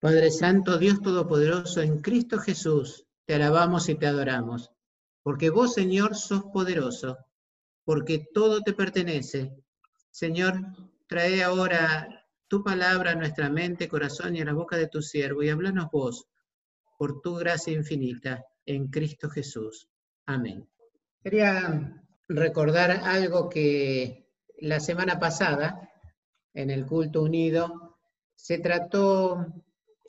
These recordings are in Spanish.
Padre Santo, Dios Todopoderoso, en Cristo Jesús, te alabamos y te adoramos, porque vos, Señor, sos poderoso, porque todo te pertenece. Señor, trae ahora tu palabra a nuestra mente, corazón y a la boca de tu siervo, y háblanos vos, por tu gracia infinita, en Cristo Jesús. Amén. Quería recordar algo que la semana pasada, en el culto unido, se trató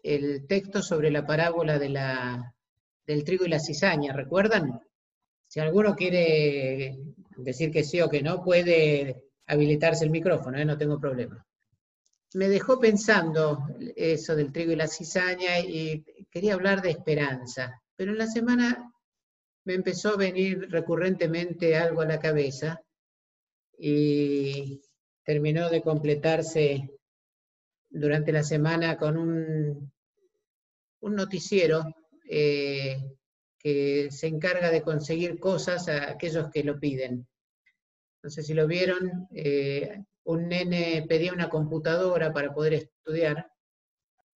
el texto sobre la parábola de la, del trigo y la cizaña, ¿recuerdan? Si alguno quiere decir que sí o que no, puede habilitarse el micrófono, ¿eh? no tengo problema. Me dejó pensando eso del trigo y la cizaña y quería hablar de esperanza, pero en la semana me empezó a venir recurrentemente algo a la cabeza y terminó de completarse durante la semana con un, un noticiero eh, que se encarga de conseguir cosas a aquellos que lo piden. No sé si lo vieron, eh, un nene pedía una computadora para poder estudiar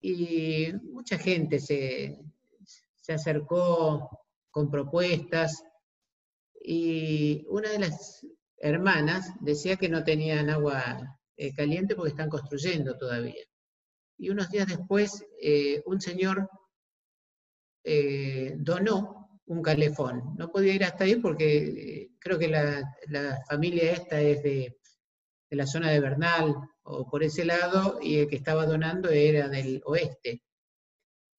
y mucha gente se, se acercó con propuestas y una de las hermanas decía que no tenían agua eh, caliente porque están construyendo todavía. Y unos días después, eh, un señor eh, donó un calefón. No podía ir hasta ahí porque creo que la, familia esta es de, la zona de Bernal o por ese lado, y el que estaba donando era del oeste.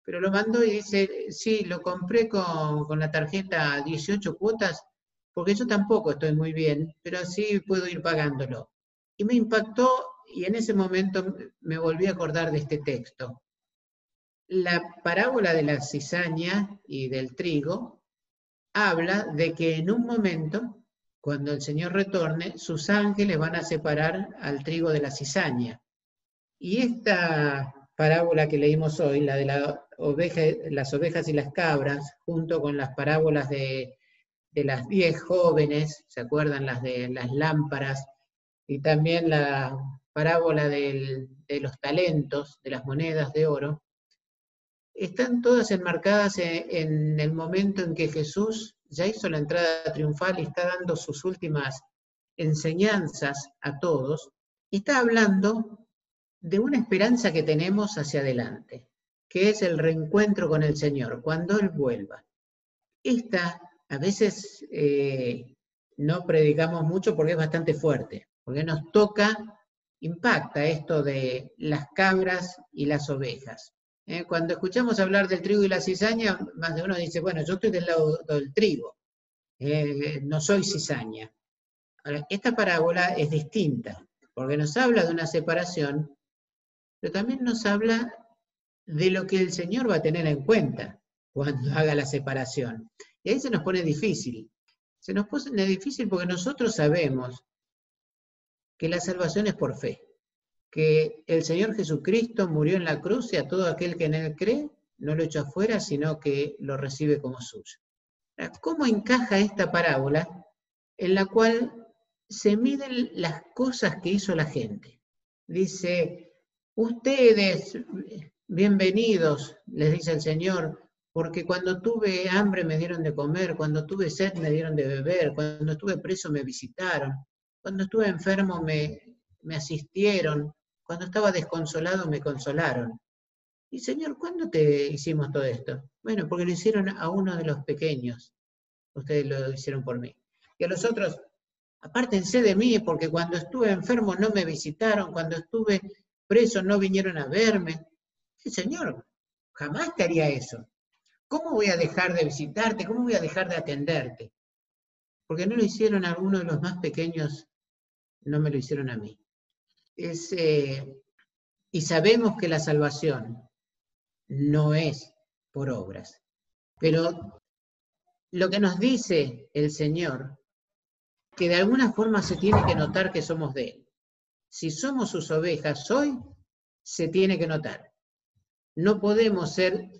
Pero lo mandó y dice, sí, lo compré con, con la tarjeta 18 cuotas, porque yo tampoco estoy muy bien, pero así puedo ir pagándolo. Y me impactó y en ese momento me volví a acordar de este texto. La parábola de la cizaña y del trigo habla de que en un momento, cuando el Señor retorne, sus ángeles van a separar al trigo de la cizaña. Y esta parábola que leímos hoy, la de las ovejas y las cabras, junto con las parábolas de, de las diez jóvenes, ¿se acuerdan? Las de las lámparas y también la parábola de los talentos, de las monedas de oro, están todas enmarcadas en, el momento en que Jesús ya hizo la entrada triunfal y está dando sus últimas enseñanzas a todos, está hablando de una esperanza que tenemos hacia adelante, que es el reencuentro con el Señor, cuando Él vuelva. Esta, a veces eh, no predicamos mucho porque es bastante fuerte, porque nos toca, impacta esto de las cabras y las ovejas. ¿eh? Cuando escuchamos hablar del trigo y la cizaña, más de uno dice, bueno, yo estoy del lado del trigo, eh, no soy cizaña. Esta parábola es distinta, porque nos habla de una separación, pero también nos habla de lo que el Señor va a tener en cuenta cuando haga la separación. Y ahí se nos pone difícil. Se nos pone difícil porque nosotros sabemos que la salvación es por fe, que el Señor Jesucristo murió en la cruz y a todo aquel que en Él cree no lo echa afuera, sino que lo recibe como suyo. ¿Cómo encaja esta parábola en la cual se miden las cosas que hizo la gente? Dice, ustedes, bienvenidos, les dice el Señor, porque cuando tuve hambre me dieron de comer, cuando tuve sed me dieron de beber, cuando estuve preso me visitaron, cuando estuve enfermo me, me asistieron, cuando estaba desconsolado me consolaron. Y Señor, ¿cuándo te hicimos todo esto? Bueno, porque lo hicieron a uno de los pequeños. Ustedes lo hicieron por mí. Y a los otros, apártense de mí, porque cuando estuve enfermo no me visitaron, cuando estuve preso no vinieron a verme. Sí, Señor, jamás te haría eso. ¿Cómo voy a dejar de visitarte? ¿Cómo voy a dejar de atenderte? Porque no lo hicieron a alguno de los más pequeños no me lo hicieron a mí. Eh, y sabemos que la salvación no es por obras. Pero lo que nos dice el Señor, que de alguna forma se tiene que notar que somos de Él. Si somos sus ovejas hoy, se tiene que notar. No podemos ser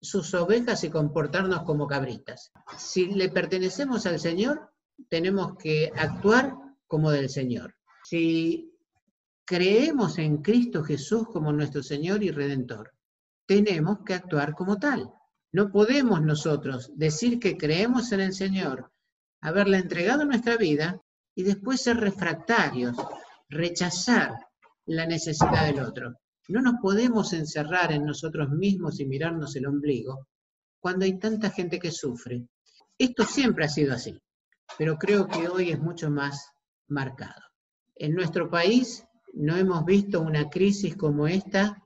sus ovejas y comportarnos como cabritas. Si le pertenecemos al Señor, tenemos que actuar como del Señor. Si creemos en Cristo Jesús como nuestro Señor y Redentor, tenemos que actuar como tal. No podemos nosotros decir que creemos en el Señor, haberle entregado nuestra vida y después ser refractarios, rechazar la necesidad del otro. No nos podemos encerrar en nosotros mismos y mirarnos el ombligo cuando hay tanta gente que sufre. Esto siempre ha sido así, pero creo que hoy es mucho más marcado. En nuestro país no hemos visto una crisis como esta,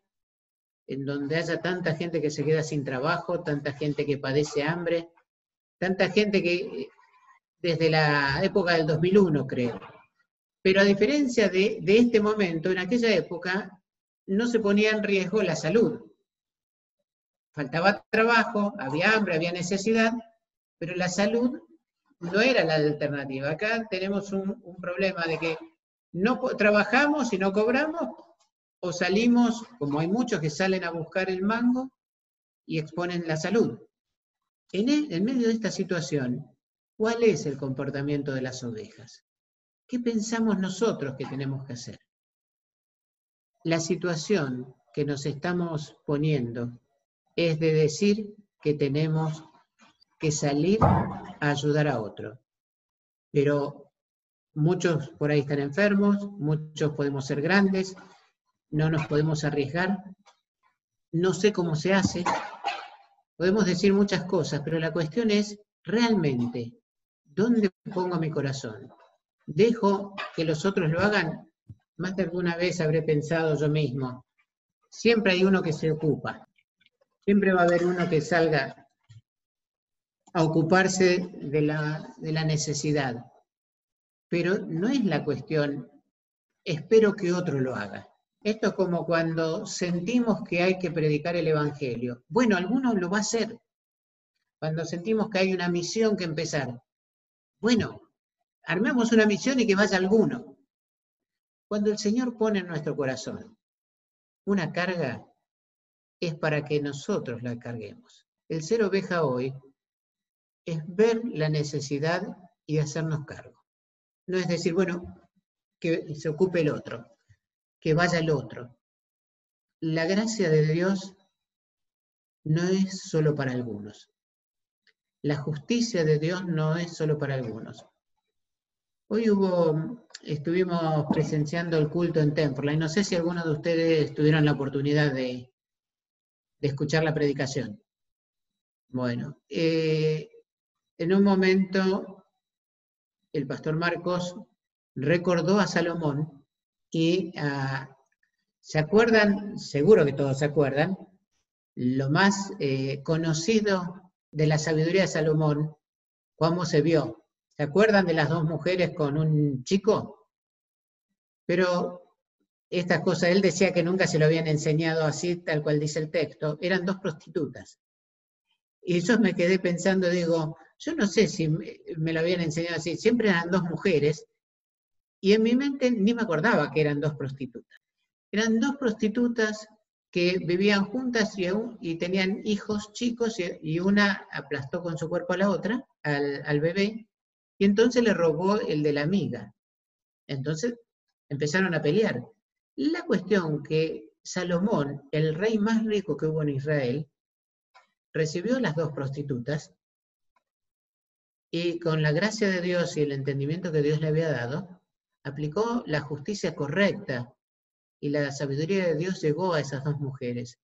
en donde haya tanta gente que se queda sin trabajo, tanta gente que padece hambre, tanta gente que desde la época del 2001, creo. Pero a diferencia de, de este momento, en aquella época no se ponía en riesgo la salud. Faltaba trabajo, había hambre, había necesidad, pero la salud no era la alternativa. Acá tenemos un, problema de que no trabajamos y no cobramos, o salimos, como hay muchos que salen a buscar el mango y exponen la salud. En, en medio de esta situación, ¿cuál es el comportamiento de las ovejas? ¿Qué pensamos nosotros que tenemos que hacer? La situación que nos estamos poniendo es de decir que tenemos que salir a ayudar a otro. Pero muchos por ahí están enfermos, muchos podemos ser grandes, no nos podemos arriesgar, no sé cómo se hace, podemos decir muchas cosas, pero la cuestión es realmente, ¿dónde pongo mi corazón? ¿Dejo que los otros lo hagan? Más de alguna vez habré pensado yo mismo, siempre hay uno que se ocupa, siempre va a haber uno que salga a ocuparse de la, de la necesidad. Pero no es la cuestión, espero que otro lo haga. Esto es como cuando sentimos que hay que predicar el Evangelio. Bueno, alguno lo va a hacer. Cuando sentimos que hay una misión que empezar. Bueno, armemos una misión y que vaya alguno. Cuando el Señor pone en nuestro corazón una carga, es para que nosotros la carguemos. El ser oveja hoy es ver la necesidad y hacernos cargo. No es decir, bueno, que se ocupe el otro, que vaya el otro. La gracia de Dios no es solo para algunos. La justicia de Dios no es solo para algunos. Hoy hubo, estuvimos presenciando el culto en Temple y no sé si algunos de ustedes tuvieron la oportunidad de, de escuchar la predicación. Bueno, eh, en un momento el pastor Marcos recordó a Salomón y ah, se acuerdan, seguro que todos se acuerdan, lo más eh, conocido de la sabiduría de Salomón, cómo se vio. ¿Se acuerdan de las dos mujeres con un chico? Pero estas cosas, él decía que nunca se lo habían enseñado así, tal cual dice el texto, eran dos prostitutas. Y yo me quedé pensando, digo, yo no sé si me, lo habían enseñado así, siempre eran dos mujeres, y en mi mente ni me acordaba que eran dos prostitutas. Eran dos prostitutas que vivían juntas y, tenían hijos chicos y, una aplastó con su cuerpo a la otra, al, al bebé, y entonces le robó el de la amiga. Entonces empezaron a pelear. La cuestión que Salomón, el rey más rico que hubo en Israel, recibió a las dos prostitutas y con la gracia de Dios y el entendimiento que Dios le había dado, aplicó la justicia correcta y la sabiduría de Dios llegó a esas dos mujeres.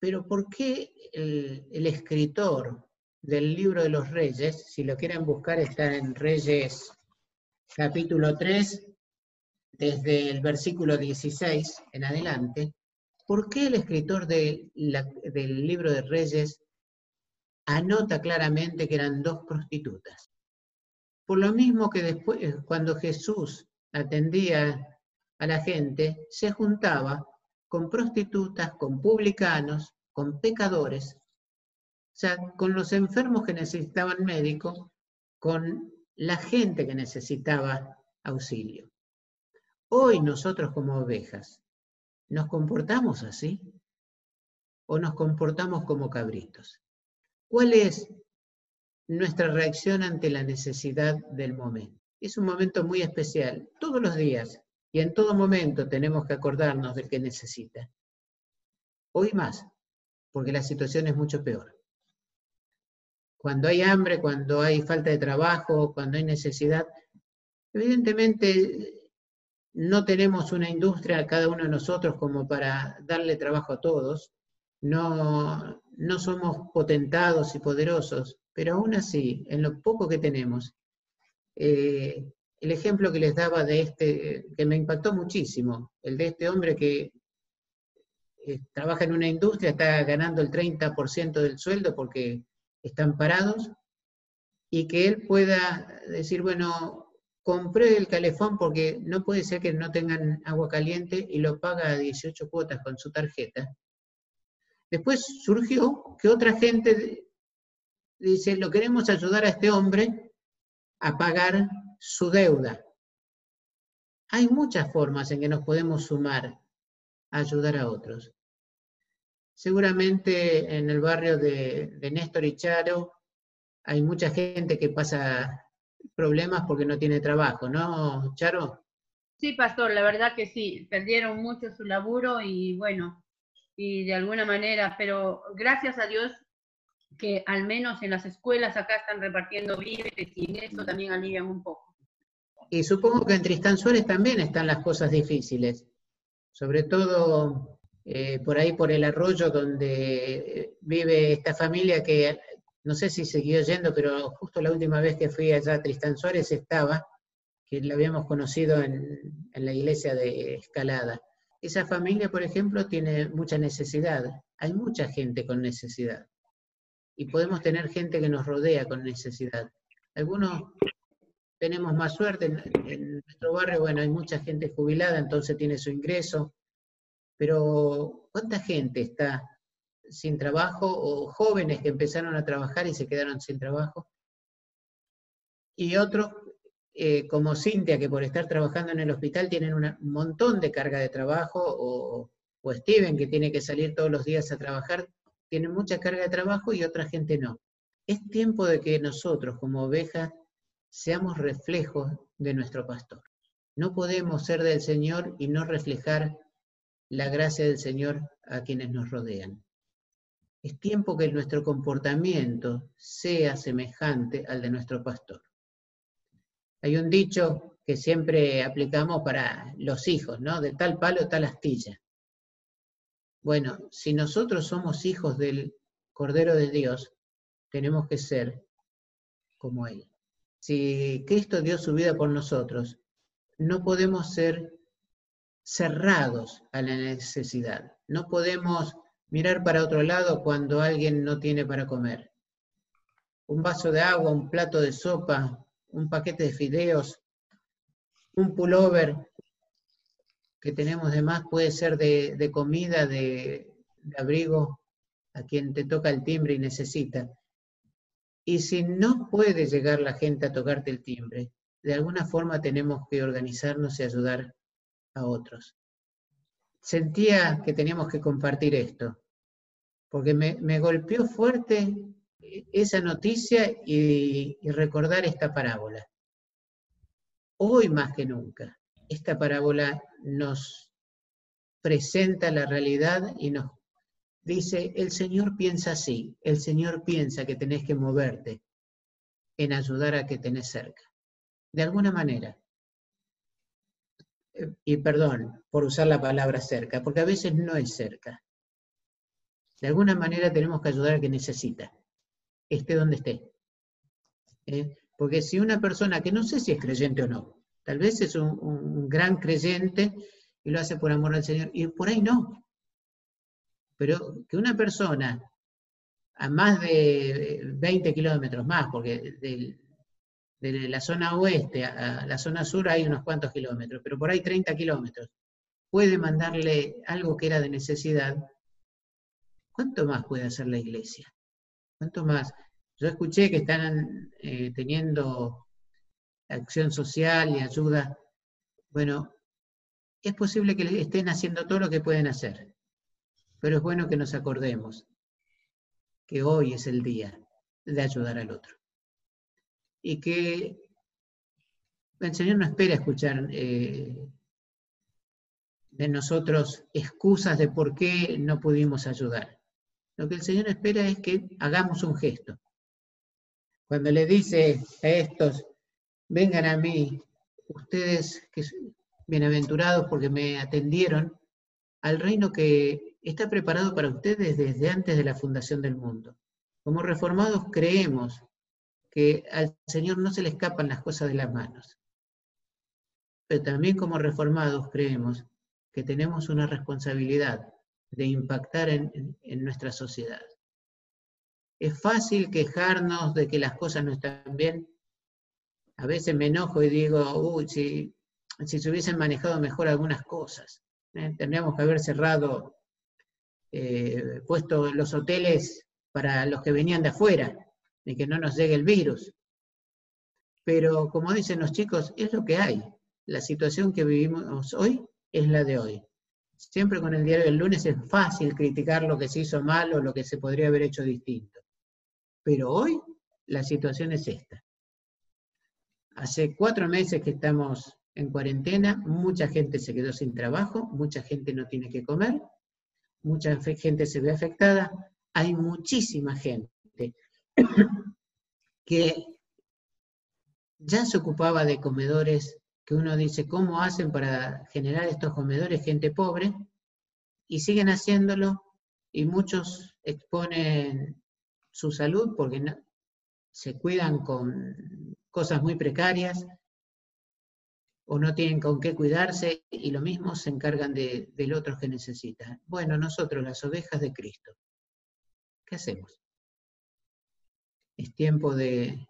Pero ¿por qué el, escritor del libro de los reyes, si lo quieren buscar está en Reyes capítulo 3, desde el versículo 16 en adelante, ¿por qué el escritor del libro de Reyes anota claramente que eran dos prostitutas? Por lo mismo que después, eh, cuando Jesús atendía a la gente, se juntaba con prostitutas, con publicanos, con pecadores, o sea, con los enfermos que necesitaban médico, con la gente que necesitaba auxilio. Hoy nosotros como ovejas, ¿nos comportamos así? ¿O nos comportamos como cabritos? ¿Cuál es nuestra reacción ante la necesidad del momento? Es un momento muy especial. Todos los días y en todo momento tenemos que acordarnos del que necesita. Hoy más, porque la situación es mucho peor. Cuando hay hambre, cuando hay falta de trabajo, cuando hay necesidad, evidentemente no tenemos una industria cada uno de nosotros como para darle trabajo a todos, no, no somos potentados y poderosos, pero aún así, en lo poco que tenemos, eh, el ejemplo que les daba de este, que me impactó muchísimo, el de este hombre que eh, trabaja en una industria, está ganando el 30% del sueldo porque están parados, y que él pueda decir, bueno, compré el calefón porque no puede ser que no tengan agua caliente y lo paga a 18 cuotas con su tarjeta. Después surgió que otra gente dice, lo queremos ayudar a este hombre a pagar su deuda. Hay muchas formas en que nos podemos sumar a ayudar a otros. Seguramente en el barrio de, Néstor y Charo hay mucha gente que pasa problemas porque no tiene trabajo, ¿no, Charo? Sí, pastor, la verdad que sí, perdieron mucho su laburo y bueno, y de alguna manera, pero gracias a Dios que al menos en las escuelas acá están repartiendo víveres y eso también alivian un poco. Y supongo que en Tristán Suárez también están las cosas difíciles, sobre todo eh, por ahí por el arroyo donde vive esta familia que no sé si siguió yendo, pero justo la última vez que fui allá a Tristán Suárez estaba, que la habíamos conocido en, en la iglesia de Escalada. Esa familia, por ejemplo, tiene mucha necesidad. Hay mucha gente con necesidad. Y podemos tener gente que nos rodea con necesidad. Algunos tenemos más suerte. En, nuestro barrio, bueno, hay mucha gente jubilada, entonces tiene su ingreso. Pero, ¿cuánta gente está sin trabajo o jóvenes que empezaron a trabajar y se quedaron sin trabajo? Y otros, eh, como Cintia, que por estar trabajando en el hospital tienen un montón de carga de trabajo, o, o Steven, que tiene que salir todos los días a trabajar, tienen mucha carga de trabajo y otra gente no. Es tiempo de que nosotros, como ovejas, seamos reflejos de nuestro pastor. No podemos ser del Señor y no reflejar la gracia del Señor a quienes nos rodean. Es tiempo que nuestro comportamiento sea semejante al de nuestro pastor. Hay un dicho que siempre aplicamos para los hijos, ¿no? De tal palo, tal astilla. Bueno, si nosotros somos hijos del Cordero de Dios, tenemos que ser como Él si Cristo dio su vida por nosotros, no podemos ser cerrados a la necesidad. No podemos mirar para otro lado cuando alguien no tiene para comer. Un vaso de agua, un plato de sopa, un paquete de fideos, un pullover que tenemos de más puede ser de, comida, de abrigo a quien te toca el timbre y necesita. Y si no puede llegar la gente a tocarte el timbre, de alguna forma tenemos que organizarnos y ayudar a otros. Sentía que teníamos que compartir esto, porque me, golpeó fuerte esa noticia y, recordar esta parábola. Hoy más que nunca, esta parábola nos presenta la realidad y nos dice, el Señor piensa así, el Señor piensa que tenés que moverte en ayudar a que tenés cerca. De alguna manera. Eh, y perdón por usar la palabra cerca, porque a veces no es cerca. De alguna manera tenemos que ayudar a que necesita, esté donde esté. ¿Eh? Porque si una persona que no sé si es creyente o no, tal vez es un, un gran creyente y lo hace por amor al Señor, y por ahí no, pero que una persona a más de 20 kilómetros más, porque de, la zona oeste a la zona sur hay unos cuantos kilómetros, pero por ahí 30 kilómetros, puede mandarle algo que era de necesidad, ¿cuánto más puede hacer la iglesia? ¿Cuánto más? Yo escuché que están eh, teniendo acción social y ayuda. Bueno, es posible que estén haciendo todo lo que pueden hacer, pero es bueno que nos acordemos que hoy es el día de ayudar al otro. Y que el Señor no espera escuchar eh, de nosotros excusas de por qué no pudimos ayudar. Lo que el Señor espera es que hagamos un gesto. Cuando le dice a estos, vengan a mí, ustedes que bienaventurados porque me atendieron, al reino que está preparado para ustedes desde antes de la fundación del mundo. Como reformados creemos que al Señor no se le escapan las cosas de las manos. Pero también como reformados creemos que tenemos una responsabilidad de impactar en, nuestra sociedad. Es fácil quejarnos de que las cosas no están bien. A veces me enojo y digo, uy, si, si se hubiesen manejado mejor algunas cosas. ¿eh? Tendríamos que haber cerrado, eh, puesto los hoteles para los que venían de afuera, de que no nos llegue el virus. Pero como dicen los chicos, es lo que hay. La situación que vivimos hoy es la de hoy. Siempre con el diario del lunes es fácil criticar lo que se hizo mal o lo que se podría haber hecho distinto. Pero hoy la situación es esta. Hace cuatro meses que estamos en cuarentena, mucha gente se quedó sin trabajo, mucha gente no tiene que comer, mucha gente se ve afectada, hay muchísima gente que ya se ocupaba de comedores que uno dice, ¿cómo hacen para generar estos comedores gente pobre? Y siguen haciéndolo y muchos exponen su salud porque se cuidan con cosas muy precarias o no tienen con qué cuidarse y lo mismo se encargan de, del otro que necesita. Bueno, nosotros, las ovejas de Cristo, ¿qué hacemos? Es tiempo de,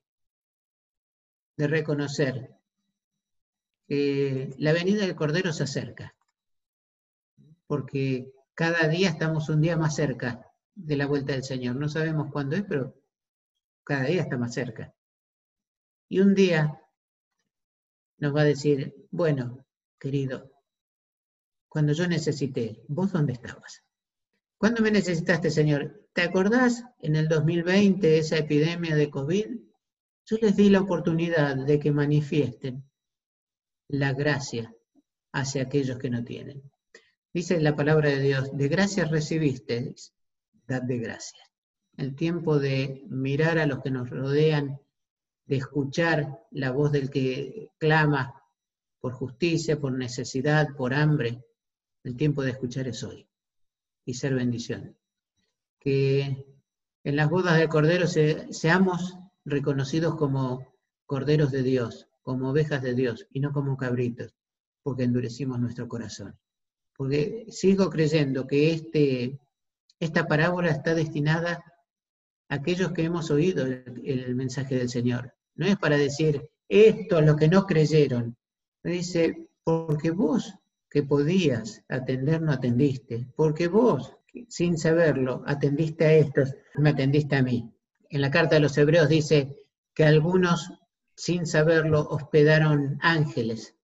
de reconocer la venida del Cordero se acerca, porque cada día estamos un día más cerca de la vuelta del Señor. No sabemos cuándo es, pero cada día está más cerca. Y un día nos va a decir, bueno, querido, cuando yo necesité, ¿vos dónde estabas? ¿Cuándo me necesitaste, Señor? ¿Te acordás en el 2020, esa epidemia de COVID? Yo les di la oportunidad de que manifiesten la gracia hacia aquellos que no tienen. Dice la palabra de Dios, de gracias recibiste, dad de gracias. El tiempo de mirar a los que nos rodean, de escuchar la voz del que clama por justicia, por necesidad, por hambre, el tiempo de escuchar es hoy y ser bendición. Que en las bodas del Cordero seamos reconocidos como corderos de Dios, como ovejas de Dios y no como cabritos, porque endurecimos nuestro corazón. Porque sigo creyendo que este, esta parábola está destinada a aquellos que hemos oído el, mensaje del Señor. No es para decir, esto es lo que no creyeron. Dice, porque vos que podías atender no atendiste, porque vos, sin saberlo, atendiste a estos, me atendiste a mí. En la carta de los hebreos dice que algunos sin saberlo, hospedaron ángeles.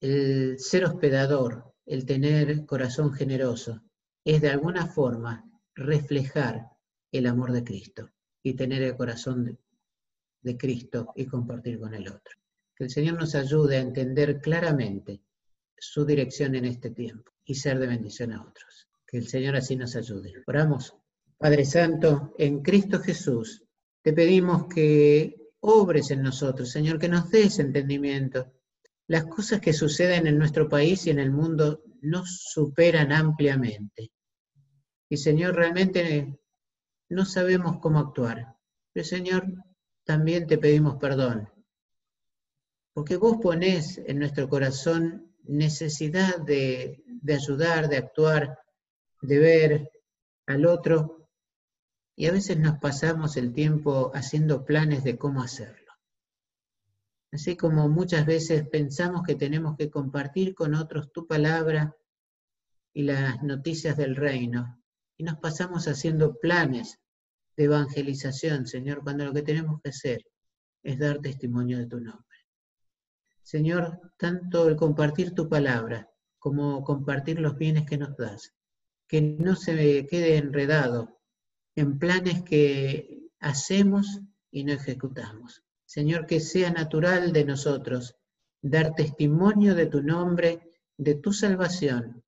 El ser hospedador, el tener corazón generoso, es de alguna forma reflejar el amor de Cristo y tener el corazón de, Cristo y compartir con el otro. Que el Señor nos ayude a entender claramente su dirección en este tiempo y ser de bendición a otros. Que el Señor así nos ayude. Oramos. Padre Santo, en Cristo Jesús, te pedimos que obres en nosotros, Señor, que nos des entendimiento. Las cosas que suceden en nuestro país y en el mundo nos superan ampliamente. Y Señor, realmente no sabemos cómo actuar. Pero Señor, también te pedimos perdón. Porque vos ponés en nuestro corazón necesidad de, de ayudar, de actuar, de ver al otro y a veces nos pasamos el tiempo haciendo planes de cómo hacerlo. Así como muchas veces pensamos que tenemos que compartir con otros tu palabra y las noticias del reino, y nos pasamos haciendo planes de evangelización, Señor, cuando lo que tenemos que hacer es dar testimonio de tu nombre. Señor, tanto el compartir tu palabra como compartir los bienes que nos das, que no se quede enredado en planes que hacemos y no ejecutamos. Señor, que sea natural de nosotros dar testimonio de tu nombre, de tu salvación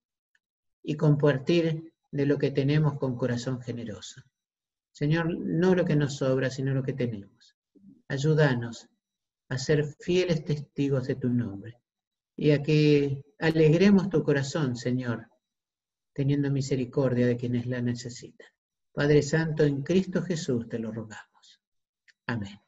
y compartir de lo que tenemos con corazón generoso. Señor, no lo que nos sobra, sino lo que tenemos. Ayúdanos a ser fieles testigos de tu nombre y a que alegremos tu corazón, Señor, teniendo misericordia de quienes la necesitan. Padre Santo, en Cristo Jesús te lo rogamos. Amén.